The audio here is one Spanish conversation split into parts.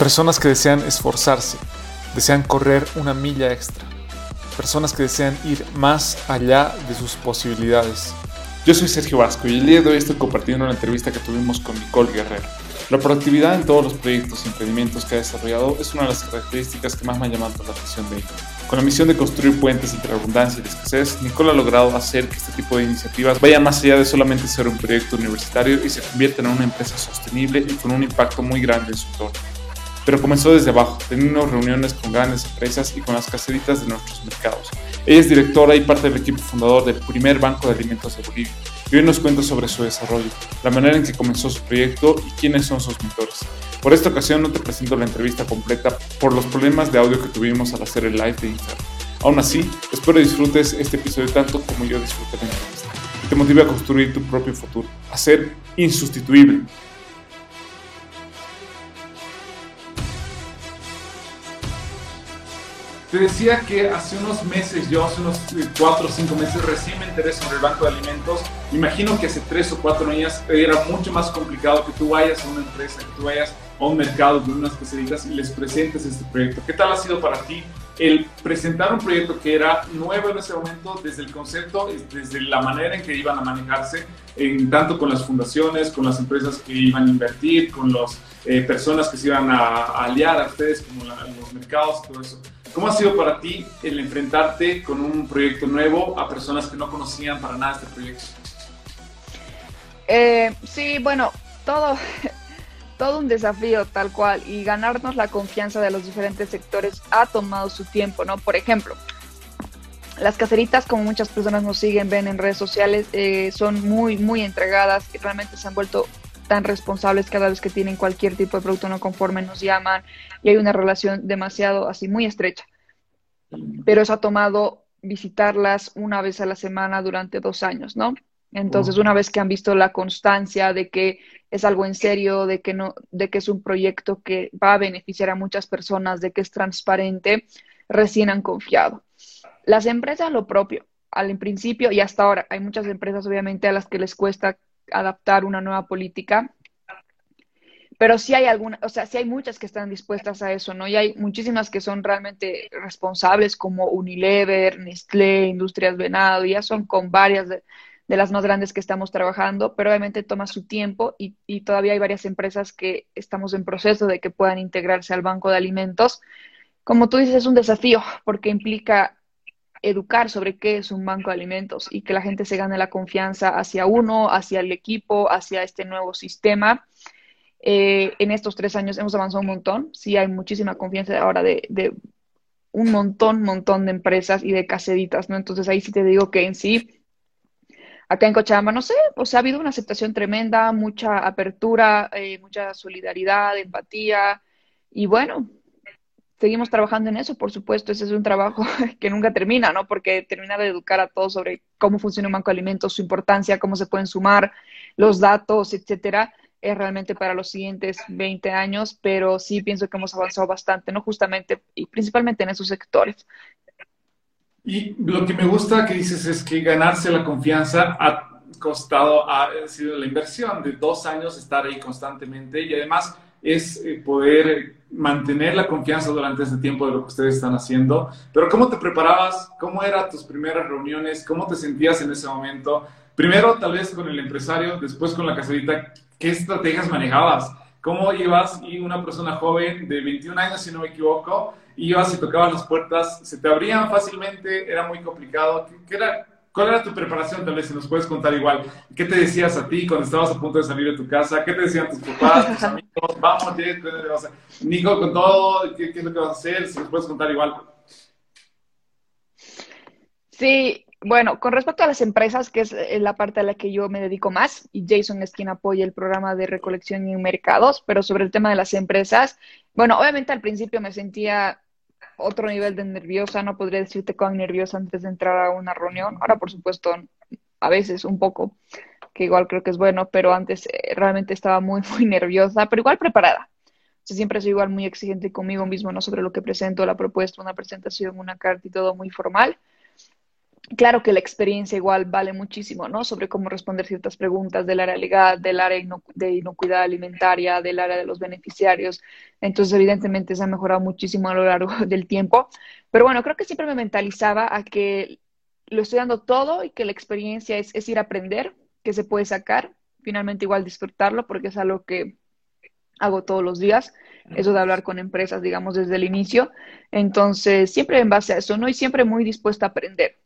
Personas que desean esforzarse, desean correr una milla extra. Personas que desean ir más allá de sus posibilidades. Yo soy Sergio Vasco y el día de hoy estoy compartiendo una entrevista que tuvimos con Nicole Guerrero. La productividad en todos los proyectos y emprendimientos que ha desarrollado es una de las características que más me han llamado la atención de ella. Con la misión de construir puentes entre abundancia y escasez, Nicole ha logrado hacer que este tipo de iniciativas vayan más allá de solamente ser un proyecto universitario y se conviertan en una empresa sostenible y con un impacto muy grande en su entorno. Pero comenzó desde abajo, teniendo reuniones con grandes empresas y con las caseritas de nuestros mercados. Ella es directora y parte del equipo fundador del primer banco de alimentos de Bolivia y hoy nos cuenta sobre su desarrollo, la manera en que comenzó su proyecto y quiénes son sus mentores. Por esta ocasión no te presento la entrevista completa por los problemas de audio que tuvimos al hacer el live de Instagram. Aún así, espero disfrutes este episodio tanto como yo disfruté la entrevista y te motive a construir tu propio futuro, a ser insustituible. Te decía que hace unos meses, yo hace unos 4 o 5 meses recién me enteré sobre el banco de alimentos. Imagino que hace 3 o 4 años era mucho más complicado que tú vayas a una empresa, que tú vayas a un mercado de unas especialistas y les presentes este proyecto. ¿Qué tal ha sido para ti el presentar un proyecto que era nuevo en ese momento desde el concepto, desde la manera en que iban a manejarse, en, tanto con las fundaciones, con las empresas que iban a invertir, con las eh, personas que se iban a, aliar a ustedes, como los mercados, todo eso? ¿Cómo ha sido para ti el enfrentarte con un proyecto nuevo a personas que no conocían para nada este proyecto? Eh, sí, bueno, todo, todo un desafío tal cual y ganarnos la confianza de los diferentes sectores ha tomado su tiempo, ¿no? Por ejemplo, las caseritas, como muchas personas nos siguen, ven en redes sociales, eh, son muy, muy entregadas y realmente se han vuelto tan responsables cada vez que tienen cualquier tipo de producto no conforme, nos llaman y hay una relación demasiado así muy estrecha. Pero eso ha tomado visitarlas una vez a la semana durante dos años, ¿no? Entonces, una vez que han visto la constancia de que es algo en serio, de que no, de que es un proyecto que va a beneficiar a muchas personas, de que es transparente, recién han confiado. Las empresas lo propio, al principio y hasta ahora, hay muchas empresas obviamente a las que les cuesta adaptar una nueva política. Pero sí hay algunas, o sea, sí hay muchas que están dispuestas a eso, ¿no? Y hay muchísimas que son realmente responsables, como Unilever, Nestlé, Industrias Venado, ya son con varias de, las más grandes que estamos trabajando, pero obviamente toma su tiempo y, y, todavía hay varias empresas que estamos en proceso de que puedan integrarse al banco de alimentos. Como tú dices, es un desafío porque implica educar sobre qué es un banco de alimentos y que la gente se gane la confianza hacia uno, hacia el equipo, hacia este nuevo sistema. Eh, en estos tres años hemos avanzado un montón, sí hay muchísima confianza ahora de, de un montón, montón de empresas y de caseditas, ¿no? Entonces ahí sí te digo que en sí, acá en Cochabamba, no sé, o sea, ha habido una aceptación tremenda, mucha apertura, eh, mucha solidaridad, empatía, y bueno, seguimos trabajando en eso, por supuesto, ese es un trabajo que nunca termina, ¿no? Porque termina de educar a todos sobre cómo funciona un banco de alimentos, su importancia, cómo se pueden sumar los datos, etcétera, es realmente para los siguientes 20 años, pero sí pienso que hemos avanzado bastante, ¿no? Justamente y principalmente en esos sectores. Y lo que me gusta que dices es que ganarse la confianza ha costado, ha sido la inversión de dos años estar ahí constantemente y además es eh, poder mantener la confianza durante ese tiempo de lo que ustedes están haciendo. Pero ¿cómo te preparabas? ¿Cómo eran tus primeras reuniones? ¿Cómo te sentías en ese momento? Primero tal vez con el empresario, después con la caserita. ¿Qué estrategias manejabas? ¿Cómo ibas y una persona joven de 21 años, si no me equivoco, ibas y tocabas las puertas, se te abrían fácilmente, era muy complicado? ¿Qué, era, ¿Cuál era tu preparación? Tal vez si nos puedes contar igual. ¿Qué te decías a ti cuando estabas a punto de salir de tu casa? ¿Qué te decían tus papás, tus amigos? Vamos, Nico, con todo, ¿qué, es lo que vas a hacer? Si nos puedes contar igual. Sí, Bueno, con respecto a las empresas, que es eh, la parte a la que yo me dedico más, y Jason es quien apoya el programa de recolección en mercados, pero sobre el tema de las empresas, bueno, obviamente al principio me sentía otro nivel de nerviosa, no podría decirte cuán nerviosa antes de entrar a una reunión. Ahora, por supuesto, a veces un poco, que igual creo que es bueno, pero antes eh, realmente estaba muy, muy nerviosa, pero igual preparada. siempre soy igual muy exigente conmigo mismo, no sobre lo que presento, la propuesta, una presentación, una carta y todo muy formal Claro que la experiencia igual vale muchísimo, ¿no? Sobre cómo responder ciertas preguntas del área legal, del área de inocuidad alimentaria, del área de los beneficiarios. Entonces, evidentemente, se ha mejorado muchísimo a lo largo del tiempo. Pero bueno, creo que siempre me mentalizaba a que lo estoy dando todo y que la experiencia es, es ir a aprender, que se puede sacar, finalmente igual disfrutarlo, porque es algo que hago todos los días, eso de hablar con empresas, digamos, desde el inicio. Entonces, siempre en base a eso, ¿no? Y siempre muy dispuesta a aprender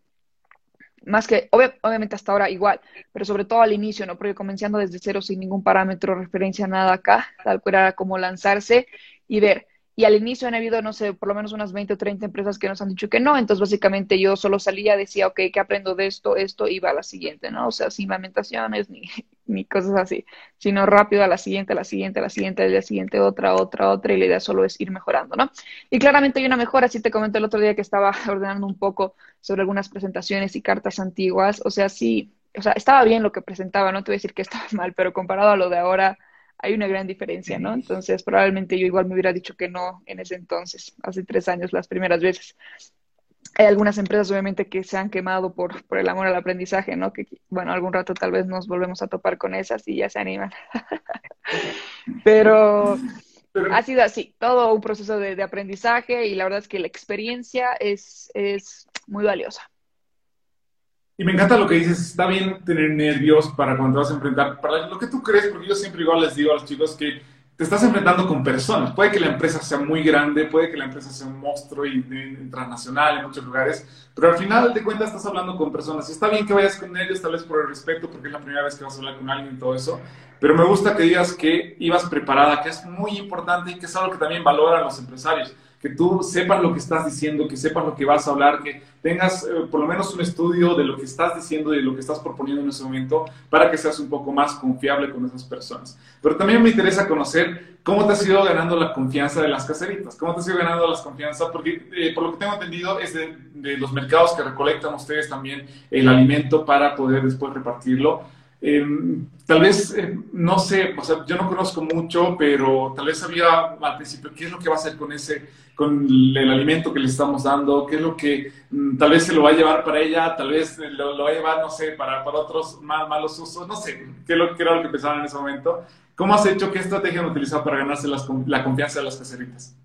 más que, obviamente hasta ahora igual, pero sobre todo al inicio, ¿no? Porque comenzando desde cero sin ningún parámetro, referencia, nada acá, tal cual era como lanzarse y ver. Y al inicio han habido, no sé, por lo menos unas 20 o 30 empresas que nos han dicho que no. Entonces, básicamente yo solo salía, decía, ok, ¿qué aprendo de esto? Esto iba a la siguiente, ¿no? O sea, sin lamentaciones ni, ni cosas así, sino rápido a la siguiente, a la siguiente, a la siguiente, a la siguiente, otra, otra, otra. Y la idea solo es ir mejorando, ¿no? Y claramente hay una mejora. Así te comenté el otro día que estaba ordenando un poco sobre algunas presentaciones y cartas antiguas. O sea, sí, o sea, estaba bien lo que presentaba, no te voy a decir que estaba mal, pero comparado a lo de ahora hay una gran diferencia, ¿no? Entonces, probablemente yo igual me hubiera dicho que no en ese entonces, hace tres años, las primeras veces. Hay algunas empresas, obviamente, que se han quemado por, por el amor al aprendizaje, ¿no? Que, bueno, algún rato tal vez nos volvemos a topar con esas y ya se animan. Pero ha sido así, todo un proceso de, de, aprendizaje y la verdad es que la experiencia es, es muy valiosa. Y me encanta lo que dices, está bien tener nervios para cuando te vas a enfrentar, para lo que tú crees, porque yo siempre igual les digo a los chicos que te estás enfrentando con personas. Puede que la empresa sea muy grande, puede que la empresa sea un monstruo y, transnacional en muchos lugares, pero al final de cuentas estás hablando con personas. Y está bien que vayas con ellos, tal vez por el respeto, porque es la primera vez que vas a hablar con alguien y todo eso, pero me gusta que digas que ibas preparada, que es muy importante y que es algo que también valoran los empresarios que tú sepas lo que estás diciendo, que sepas lo que vas a hablar, que tengas eh, por lo menos un estudio de lo que estás diciendo y de lo que estás proponiendo en ese momento para que seas un poco más confiable con esas personas. Pero también me interesa conocer cómo te has ido ganando la confianza de las caseritas, cómo te has ido ganando la confianza, porque eh, por lo que tengo entendido es de, de los mercados que recolectan ustedes también el alimento para poder después repartirlo. Em, tal vez, eh, no sé, o sea, yo no conozco mucho, pero tal vez sabía al principio qué es lo que va a hacer con ese, con el alimento que le estamos dando, qué es lo que mm, tal vez se lo va a llevar para ella, tal vez lo, va a llevar, no sé, para, para otros malos usos, no sé, qué, lo, qué era lo que pensaban en ese momento. ¿Cómo has hecho, qué estrategia han utilizado para ganarse la confianza de las caseritas?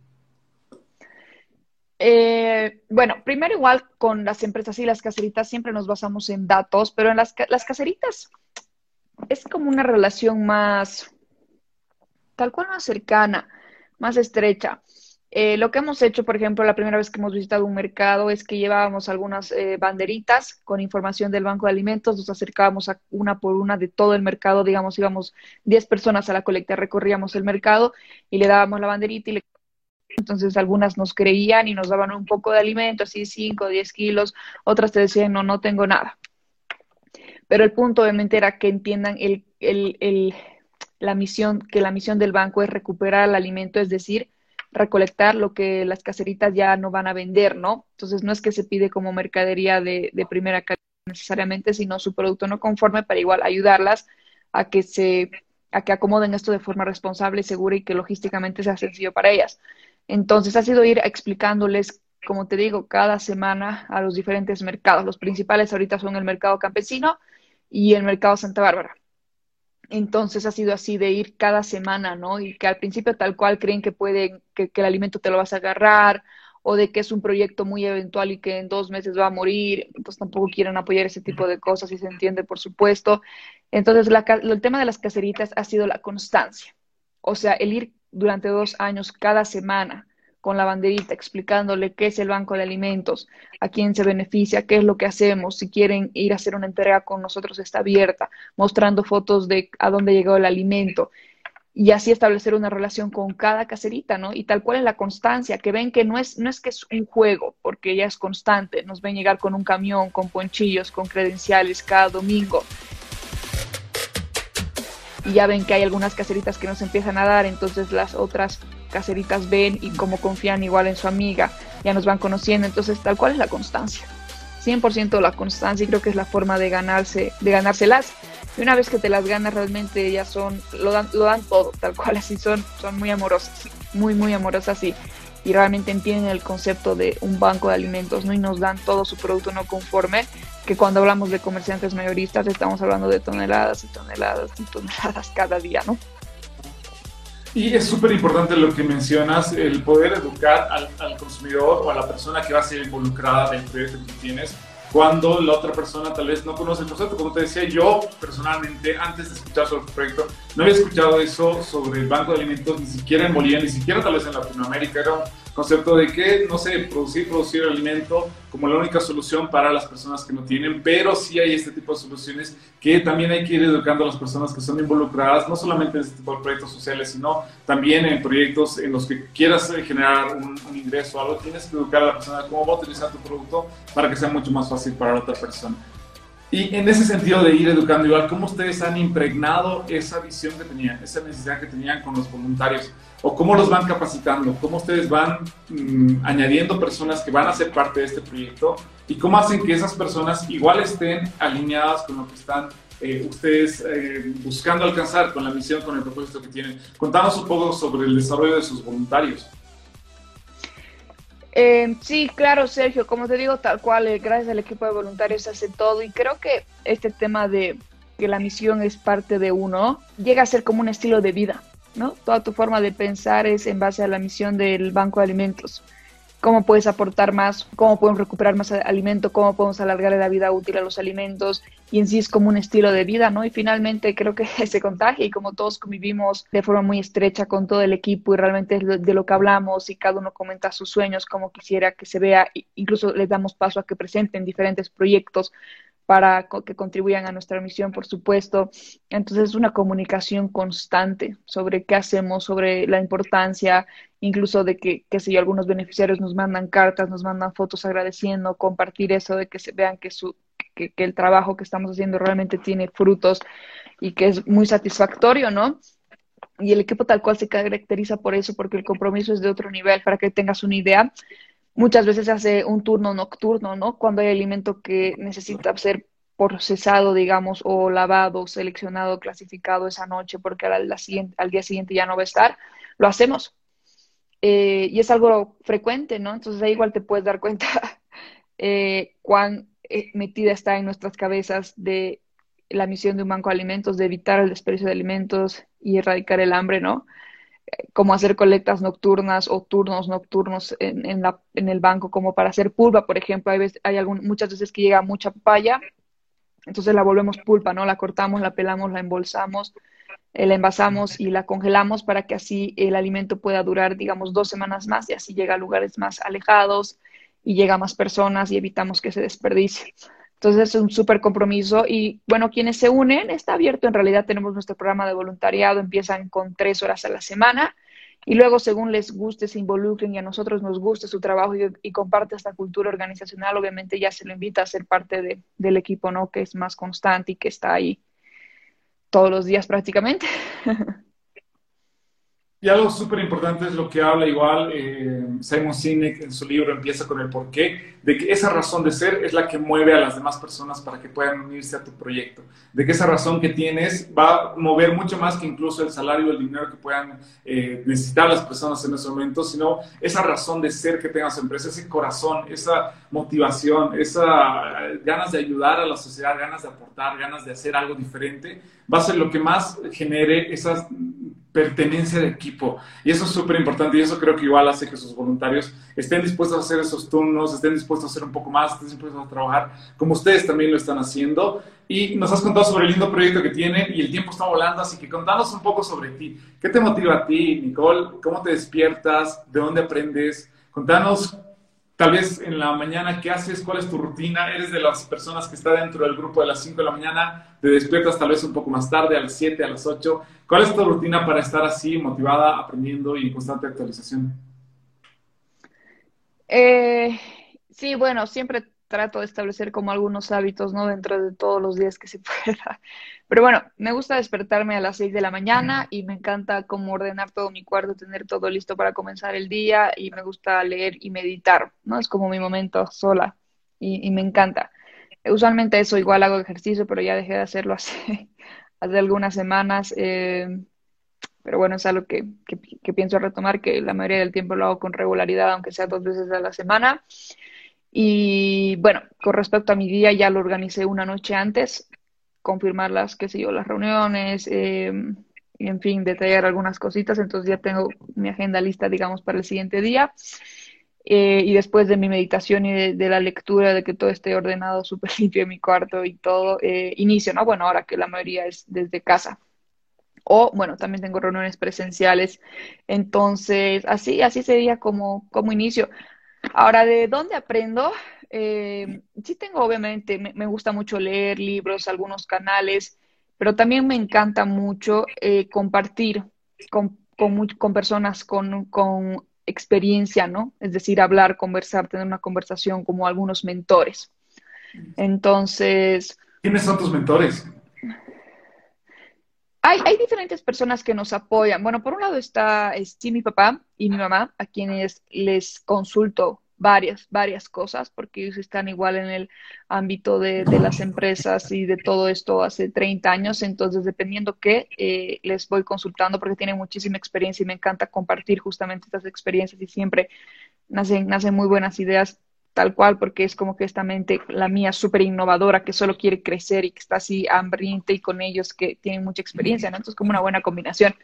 Eh, bueno, primero igual con las empresas y las caseritas siempre nos basamos en datos, pero en las, las caseritas es como una relación más, tal cual más cercana, más estrecha. Eh, lo que hemos hecho, por ejemplo, la primera vez que hemos visitado un mercado es que llevábamos algunas eh, banderitas con información del Banco de Alimentos, nos acercábamos a una por una de todo el mercado, digamos, íbamos 10 personas a la colecta, recorríamos el mercado y le dábamos la banderita y le... Entonces algunas nos creían y nos daban un poco de alimento, así 5 o 10 kilos, otras te decían, no, no tengo nada. Pero el punto obviamente era que entiendan el, la misión, que la misión del banco es recuperar el alimento, es decir, recolectar lo que las caseritas ya no van a vender, ¿no? Entonces no es que se pide como mercadería de, de primera calidad necesariamente, sino su producto no conforme para igual ayudarlas a que se a que acomoden esto de forma responsable, segura y que logísticamente sea sencillo para ellas. Entonces ha sido ir explicándoles, como te digo, cada semana a los diferentes mercados. Los principales ahorita son el mercado campesino, y el mercado Santa Bárbara. Entonces ha sido así de ir cada semana, ¿no? Y que al principio tal cual creen que pueden, que, el alimento te lo vas a agarrar, o de que es un proyecto muy eventual y que en dos meses va a morir, entonces tampoco quieren apoyar ese tipo de cosas y se entiende, por supuesto. Entonces, el tema de las caseritas ha sido la constancia, o sea, el ir durante dos años cada semana con la banderita explicándole qué es el banco de alimentos, a quién se beneficia, qué es lo que hacemos, si quieren ir a hacer una entrega con nosotros está abierta, mostrando fotos de a dónde llegó el alimento. y así establecer una relación con cada caserita, ¿no? Y tal cual es la constancia, que ven que no es, no es que es un juego, porque ya es constante, nos ven llegar con un camión, con ponchillos, con credenciales cada domingo. Y ya ven que hay algunas caseritas que nos empiezan a dar, entonces las otras caseritas ven y como confían igual en su amiga, ya nos van conociendo, entonces tal cual es la constancia. 100% la constancia y creo que es la forma de ganarse, de ganárselas. Y una vez que te las ganas realmente ellas son, lo dan, lo dan todo, tal cual, así son, son muy amorosas, muy, muy amorosas y, y realmente entienden el concepto de un banco de alimentos, ¿no? Y nos dan todo su producto no conforme, que cuando hablamos de comerciantes mayoristas estamos hablando de toneladas y toneladas y toneladas cada día, ¿no? Y es súper importante lo que mencionas, el poder educar al, al, consumidor o a la persona que va a ser involucrada del proyecto que tienes cuando la otra persona tal vez no conoce el concepto. Como te decía, yo personalmente, antes de escuchar sobre el proyecto, no había escuchado eso sobre el Banco de Alimentos, ni siquiera en Bolivia, ni siquiera tal vez en Latinoamérica. Era concepto de que, no sé, producir, producir alimento como la única solución para las personas que no tienen, pero sí hay este tipo de soluciones que también hay que ir educando a las personas que son involucradas, no solamente en este tipo de proyectos sociales, sino también en proyectos en los que quieras generar un, un ingreso o algo, tienes que educar a la persona cómo va a utilizar tu producto para que sea mucho más fácil para la otra persona. Y en ese sentido de ir educando igual, ¿cómo ustedes han impregnado esa visión que tenían, esa necesidad que tenían con los voluntarios? ¿O cómo los van capacitando? ¿Cómo ustedes van mmm, añadiendo personas que van a ser parte de este proyecto? ¿Y cómo hacen que esas personas igual estén alineadas con lo que están eh, ustedes eh, buscando alcanzar con la misión, con el propósito que tienen? Contanos un poco sobre el desarrollo de sus voluntarios. Eh, sí, claro, Sergio, como te digo, tal cual, eh, gracias al equipo de voluntarios hace todo y creo que este tema de que la misión es parte de uno llega a ser como un estilo de vida, ¿no? Toda tu forma de pensar es en base a la misión del Banco de Alimentos cómo puedes aportar más, cómo podemos recuperar más alimento, cómo podemos alargar la vida útil a los alimentos y en sí es como un estilo de vida, ¿no? Y finalmente creo que se contagia y como todos convivimos de forma muy estrecha con todo el equipo y realmente es de lo que hablamos y cada uno comenta sus sueños, como quisiera que se vea, incluso les damos paso a que presenten diferentes proyectos para que contribuyan a nuestra misión, por supuesto. Entonces es una comunicación constante sobre qué hacemos, sobre la importancia, incluso de que, que si algunos beneficiarios nos mandan cartas, nos mandan fotos agradeciendo, compartir eso, de que se vean que, su, que, que el trabajo que estamos haciendo realmente tiene frutos y que es muy satisfactorio, ¿no? Y el equipo tal cual se caracteriza por eso, porque el compromiso es de otro nivel, para que tengas una idea muchas veces se hace un turno nocturno, ¿no? Cuando hay alimento que necesita ser procesado, digamos, o lavado, seleccionado, clasificado esa noche porque al, siguiente, al día siguiente ya no va a estar, lo hacemos. Eh, y es algo frecuente, ¿no? Entonces ahí igual te puedes dar cuenta eh, cuán eh, metida está en nuestras cabezas de la misión de un banco de alimentos, de evitar el desperdicio de alimentos y erradicar el hambre, ¿no? Como hacer colectas nocturnas o turnos nocturnos en, en, la, en el banco como para hacer pulpa, por ejemplo. Hay, veces, hay algún, muchas veces que llega mucha papaya, entonces la volvemos pulpa, ¿no? La cortamos, la pelamos, la embolsamos, eh, la envasamos y la congelamos para que así el alimento pueda durar, digamos, dos semanas más y así llega a lugares más alejados y llega a más personas y evitamos que se desperdicie. Entonces es un súper compromiso y bueno, quienes se unen está abierto. En realidad tenemos nuestro programa de voluntariado, empiezan con tres horas a la semana y luego según les guste, se involucren y a nosotros nos guste su trabajo y, y comparte esta cultura organizacional, obviamente ya se lo invita a ser parte de, del equipo, ¿no? Que es más constante y que está ahí todos los días prácticamente. Y algo súper importante es lo que habla igual eh, Simon Sinek en su libro Empieza con el porqué, de que esa razón de ser es la que mueve a las demás personas para que puedan unirse a tu proyecto, de que esa razón que tienes va a mover mucho más que incluso el salario, el dinero que puedan eh, necesitar las personas en ese momento, sino esa razón de ser que tengas empresa, ese corazón, esa motivación, esa eh, ganas de ayudar a la sociedad, ganas de aportar, ganas de hacer algo diferente, va a ser lo que más genere esas pertenencia de equipo. Y eso es súper importante y eso creo que igual hace que sus voluntarios estén dispuestos a hacer esos turnos, estén dispuestos a hacer un poco más, estén dispuestos a trabajar como ustedes también lo están haciendo. Y nos has contado sobre el lindo proyecto que tienen y el tiempo está volando, así que contanos un poco sobre ti. ¿Qué te motiva a ti, Nicole? ¿Cómo te despiertas? ¿De dónde aprendes? Contanos tal vez en la mañana, ¿qué haces? ¿Cuál es tu rutina? ¿Eres de las personas que está dentro del grupo de las 5 de la mañana? ¿Te despiertas tal vez un poco más tarde, a las 7, a las 8? ¿Cuál es tu rutina para estar así, motivada, aprendiendo y en constante actualización? Eh, sí, bueno, siempre trato de establecer como algunos hábitos, ¿no? Dentro de todos los días que se pueda. Pero bueno, me gusta despertarme a las 6 de la mañana y me encanta como ordenar todo mi cuarto, tener todo listo para comenzar el día y me gusta leer y meditar, ¿no? Es como mi momento sola y, me encanta. Usualmente eso igual hago ejercicio, pero ya dejé de hacerlo hace, hace algunas semanas. Eh, pero bueno, es algo que, que pienso retomar, que la mayoría del tiempo lo hago con regularidad, aunque sea dos veces a la semana. Y bueno, con respecto a mi día, ya lo organicé una noche antes, confirmar las, qué sé las reuniones, y en fin, detallar algunas cositas. Entonces ya tengo mi agenda lista, digamos, para el siguiente día. Eh, y después de mi meditación y de, la lectura, de que todo esté ordenado, súper limpio en mi cuarto y todo, eh, inicio, ¿no? Bueno, ahora que la mayoría es desde casa. O, bueno, también tengo reuniones presenciales. Entonces, así, así sería como, como inicio. Ahora, ¿de dónde aprendo? Eh, sí tengo, obviamente, me, gusta mucho leer libros, algunos canales, pero también me encanta mucho eh, compartir con, con, personas con, con, experiencia, ¿no? Es decir, hablar, conversar, tener una conversación como algunos mentores. Entonces... ¿Quiénes son tus mentores? Hay, hay, diferentes personas que nos apoyan. Bueno, por un lado está sí, mi papá y mi mamá, a quienes les consulto varias, varias cosas, porque ellos están igual en el ámbito de, de las empresas y de todo esto hace 30 años, entonces dependiendo qué, eh, les voy consultando porque tienen muchísima experiencia y me encanta compartir justamente estas experiencias y siempre nacen, nacen muy buenas ideas tal cual, porque es como que esta mente, la mía, súper innovadora, que solo quiere crecer y que está así hambriente y con ellos que tienen mucha experiencia, ¿no? Entonces, como una buena combinación.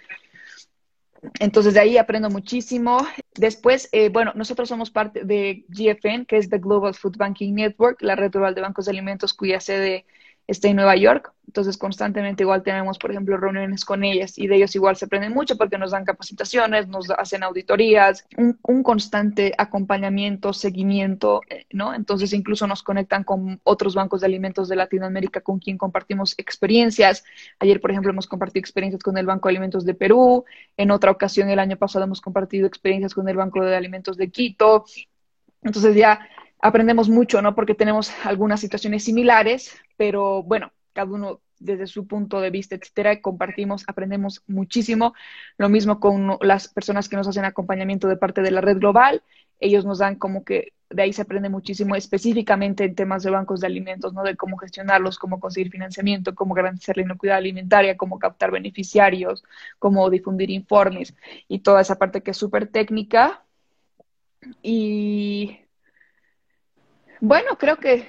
Entonces, de ahí aprendo muchísimo. Después, eh, bueno, nosotros somos parte de GFN, que es the Global Food Banking Network, la red global de bancos de alimentos cuya sede está en Nueva York. Entonces, constantemente igual tenemos, por ejemplo, reuniones con ellas y de ellos igual se aprenden mucho porque nos dan capacitaciones, nos hacen auditorías, un, constante acompañamiento, seguimiento, eh, ¿no? Entonces, incluso nos conectan con otros bancos de alimentos de Latinoamérica con quien compartimos experiencias. Ayer, por ejemplo, hemos compartido experiencias con el Banco de Alimentos de Perú. En otra ocasión, el año pasado, hemos compartido experiencias con el Banco de Alimentos de Quito. Entonces, ya aprendemos mucho, ¿no? Porque tenemos algunas situaciones similares, pero bueno, cada uno desde su punto de vista, etcétera, compartimos, aprendemos muchísimo. Lo mismo con las personas que nos hacen acompañamiento de parte de la red global. Ellos nos dan como que de ahí se aprende muchísimo específicamente en temas de bancos de alimentos, ¿no? De cómo gestionarlos, cómo conseguir financiamiento, cómo garantizar la inocuidad alimentaria, cómo captar beneficiarios, cómo difundir informes y toda esa parte que es súper técnica. Y bueno, creo que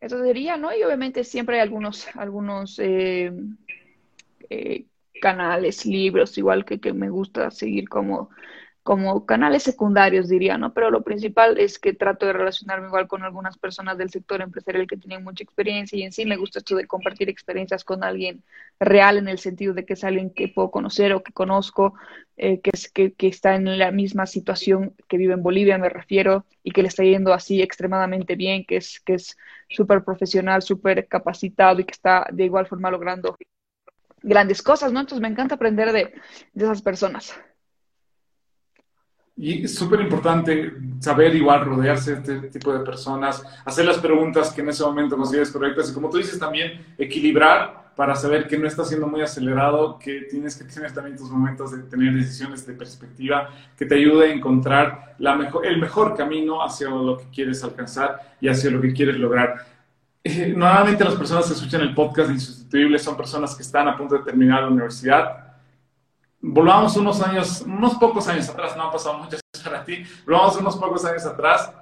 eso sería, ¿no? Y obviamente siempre hay algunos, algunos eh, eh, canales, libros, igual que, que me gusta seguir como como canales secundarios, diría, ¿no? Pero lo principal es que trato de relacionarme igual con algunas personas del sector empresarial que tienen mucha experiencia y en sí me gusta esto de compartir experiencias con alguien real en el sentido de que es alguien que puedo conocer o que conozco, eh, que, es, que, que está en la misma situación que vive en Bolivia, me refiero, y que le está yendo así extremadamente bien, que es que es súper profesional, súper capacitado y que está de igual forma logrando grandes cosas, ¿no? Entonces me encanta aprender de, de esas personas. Y es súper importante saber igual rodearse de este tipo de personas, hacer las preguntas que en ese momento consideres correctas y como tú dices también, equilibrar para saber que no estás siendo muy acelerado, que tienes que tener también tus momentos de tener decisiones de perspectiva que te ayude a encontrar la mejor, el mejor camino hacia lo que quieres alcanzar y hacia lo que quieres lograr. Eh, normalmente las personas que escuchan el podcast de Insustituibles son personas que están a punto de terminar la universidad volvamos unos años, unos pocos años atrás, no han pasado muchos para ti, volvamos unos pocos años atrás,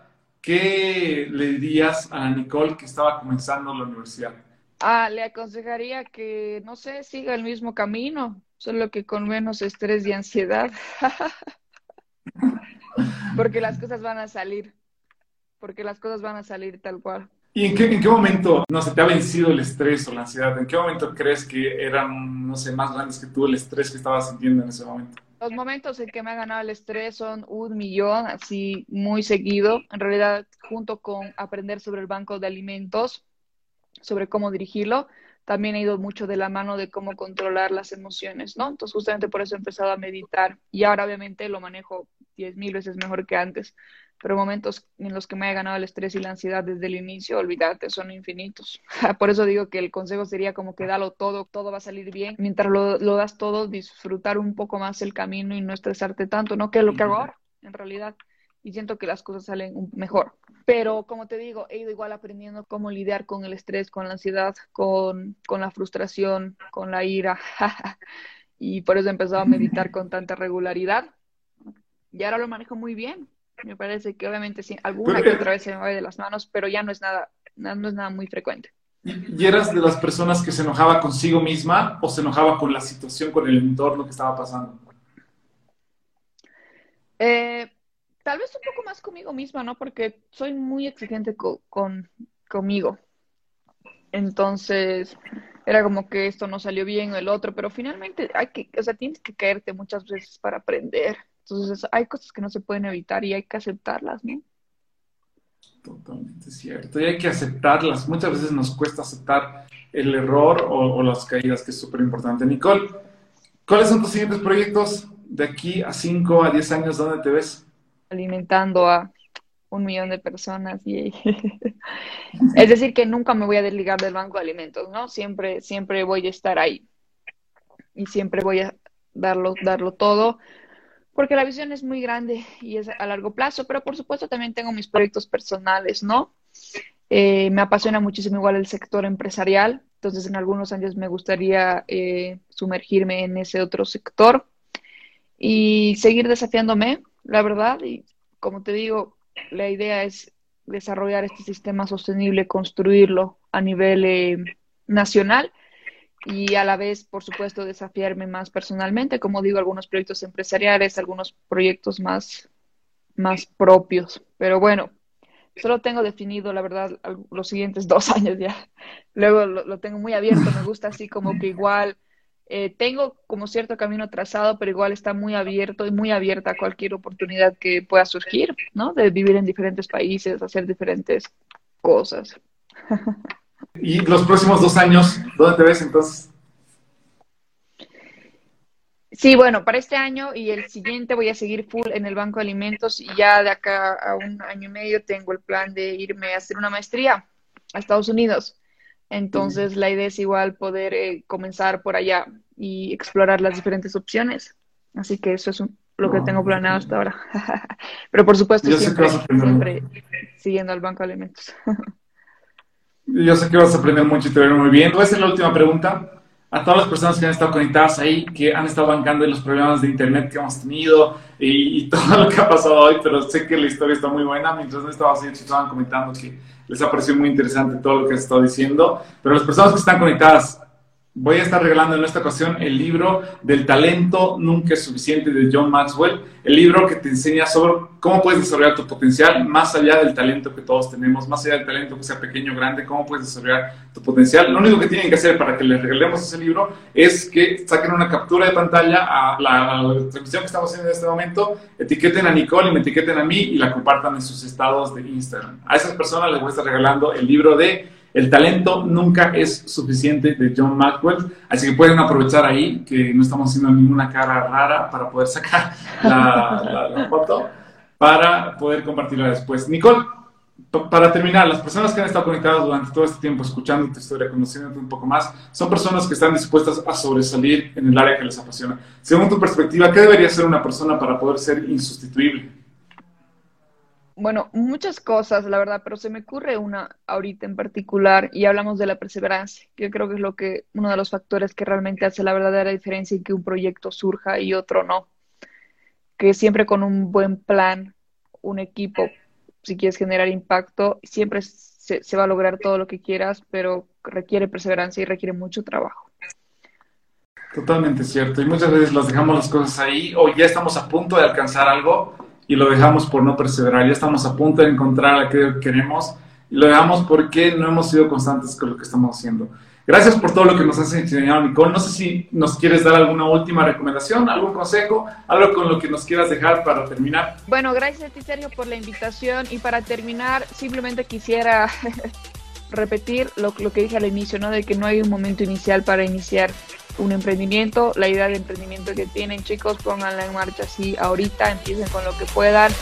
¿qué le dirías a Nicole que estaba comenzando la universidad? Ah, le aconsejaría que, no sé, siga el mismo camino, solo que con menos estrés y ansiedad. porque las cosas van a salir, porque las cosas van a salir tal cual. ¿Y en qué, en qué momento, no sé, te ha vencido el estrés o la ansiedad? ¿En qué momento crees que eran, no sé, más grandes que tú el estrés que estabas sintiendo en ese momento? Los momentos en que me ha ganado el estrés son un millón, así muy seguido. En realidad, junto con aprender sobre el banco de alimentos, sobre cómo dirigirlo, también he ido mucho de la mano de cómo controlar las emociones, ¿no? Entonces, justamente por eso he empezado a meditar y ahora obviamente lo manejo diez mil veces mejor que antes, pero momentos en los que me haya ganado el estrés y la ansiedad desde el inicio, olvídate, son infinitos. por eso digo que el consejo sería como que dalo todo, todo va a salir bien. Mientras lo, lo das todo, disfrutar un poco más el camino y no estresarte tanto, ¿no? Que es lo que hago ahora, en realidad y siento que las cosas salen mejor. Pero como te digo, he ido igual aprendiendo cómo lidiar con el estrés, con la ansiedad, con, con la frustración, con la ira. y por eso he empezado a meditar con tanta regularidad. Y ahora lo manejo muy bien. Me parece que obviamente sí, alguna que otra vez se me va de las manos, pero ya no es nada, no es nada muy frecuente. ¿Y eras de las personas que se enojaba consigo misma o se enojaba con la situación, con el entorno que estaba pasando? Eh, tal vez un poco más conmigo misma, ¿no? Porque soy muy exigente con, conmigo. Entonces, era como que esto no salió bien o el otro, pero finalmente hay que, o sea, tienes que caerte muchas veces para aprender. Entonces, hay cosas que no se pueden evitar y hay que aceptarlas, ¿no? Totalmente cierto. Y hay que aceptarlas. Muchas veces nos cuesta aceptar el error o, o las caídas, que es súper importante. Nicole, ¿cuáles son tus siguientes proyectos de aquí a 5 a 10 años? ¿Dónde te ves? alimentando a un millón de personas y es decir que nunca me voy a desligar del banco de alimentos, ¿no? Siempre, siempre voy a estar ahí y siempre voy a darlo, darlo todo porque la visión es muy grande y es a largo plazo, pero por supuesto también tengo mis proyectos personales, ¿no? Eh, me apasiona muchísimo igual el sector empresarial, entonces en algunos años me gustaría eh, sumergirme en ese otro sector y seguir desafiándome la verdad, y como te digo, la idea es desarrollar este sistema sostenible, construirlo a nivel eh, nacional y a la vez, por supuesto, desafiarme más personalmente, como digo, algunos proyectos empresariales, algunos proyectos más, más propios. Pero bueno, solo tengo definido, la verdad, los siguientes dos años ya. Luego lo, tengo muy abierto, me gusta así como que igual eh, tengo como cierto camino trazado, pero igual está muy abierto y muy abierta a cualquier oportunidad que pueda surgir, ¿no? De vivir en diferentes países, hacer diferentes cosas. ¿Y los próximos dos años, dónde te ves entonces? Sí, bueno, para este año y el siguiente voy a seguir full en el Banco de Alimentos y ya de acá a un año y medio tengo el plan de irme a hacer una maestría a Estados Unidos. Entonces, la idea es igual poder eh, comenzar por allá y explorar las diferentes opciones. Así que eso es lo que tengo planeado hasta ahora. Pero por supuesto, siempre, siempre siguiendo al banco de alimentos. Yo sé que vas a aprender mucho y te veré muy bien. Voy a hacer la última pregunta a todas las personas que han estado conectadas ahí, que han estado bancando en los problemas de internet que hemos tenido y, todo lo que ha pasado hoy, pero sé que la historia está muy buena. Mientras no estaba haciendo, estaban comentando que les ha parecido muy interesante todo lo que has estado diciendo. Pero las personas que están conectadas, voy a estar regalando en esta ocasión el libro del talento nunca es suficiente de John Maxwell, el libro que te enseña sobre cómo puedes desarrollar tu potencial más allá del talento que todos tenemos, más allá del talento que sea pequeño o grande, cómo puedes desarrollar tu potencial. Lo único que tienen que hacer para que les regalemos ese libro es que saquen una captura de pantalla a la, transmisión que estamos haciendo en este momento, etiqueten a Nicole y me etiqueten a mí y la compartan en sus estados de Instagram. A esas personas les voy a estar regalando el libro de el talento nunca es suficiente de John Maxwell, así que pueden aprovechar ahí que no estamos haciendo ninguna cara rara para poder sacar la, foto para poder compartirla después. Nicole, para terminar, las personas que han estado conectadas durante todo este tiempo escuchando tu historia, conociéndote un poco más, son personas que están dispuestas a sobresalir en el área que les apasiona. Según tu perspectiva, ¿qué debería ser una persona para poder ser insustituible? Bueno, muchas cosas, la verdad, pero se me ocurre una ahorita en particular y hablamos de la perseverancia. Yo creo que es lo que uno de los factores que realmente hace la verdadera diferencia en que un proyecto surja y otro no. Que siempre con un buen plan, un equipo, si quieres generar impacto, siempre se, se va a lograr todo lo que quieras, pero requiere perseverancia y requiere mucho trabajo. Totalmente cierto. Y muchas veces las dejamos las cosas ahí o ya estamos a punto de alcanzar algo y lo dejamos por no perseverar. Ya estamos a punto de encontrar aquello que queremos y lo dejamos porque no hemos sido constantes con lo que estamos haciendo. Gracias por todo lo que nos has enseñado, Nicole. No sé si nos quieres dar alguna última recomendación, algún consejo, algo con lo que nos quieras dejar para terminar. Bueno, gracias a ti, Sergio, por la invitación. Y para terminar, simplemente quisiera repetir lo, lo que dije al inicio, ¿no? De que no hay un momento inicial para iniciar un emprendimiento, la idea de emprendimiento que tienen chicos, pónganla en marcha así ahorita, empiecen con lo que puedan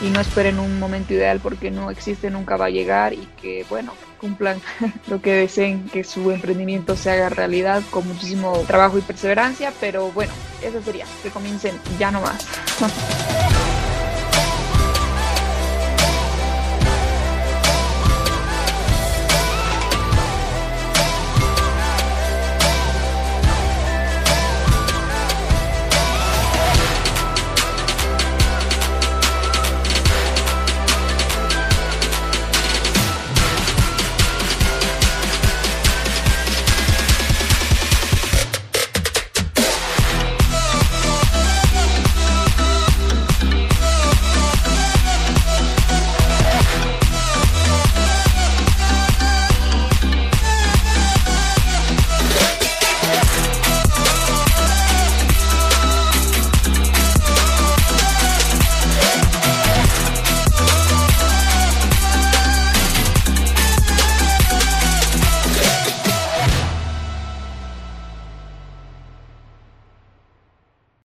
y no esperen un momento ideal porque no existe, nunca va a llegar y que bueno, cumplan lo que deseen, que su emprendimiento se haga realidad con muchísimo trabajo y perseverancia, pero bueno, eso sería, que comiencen ya no más.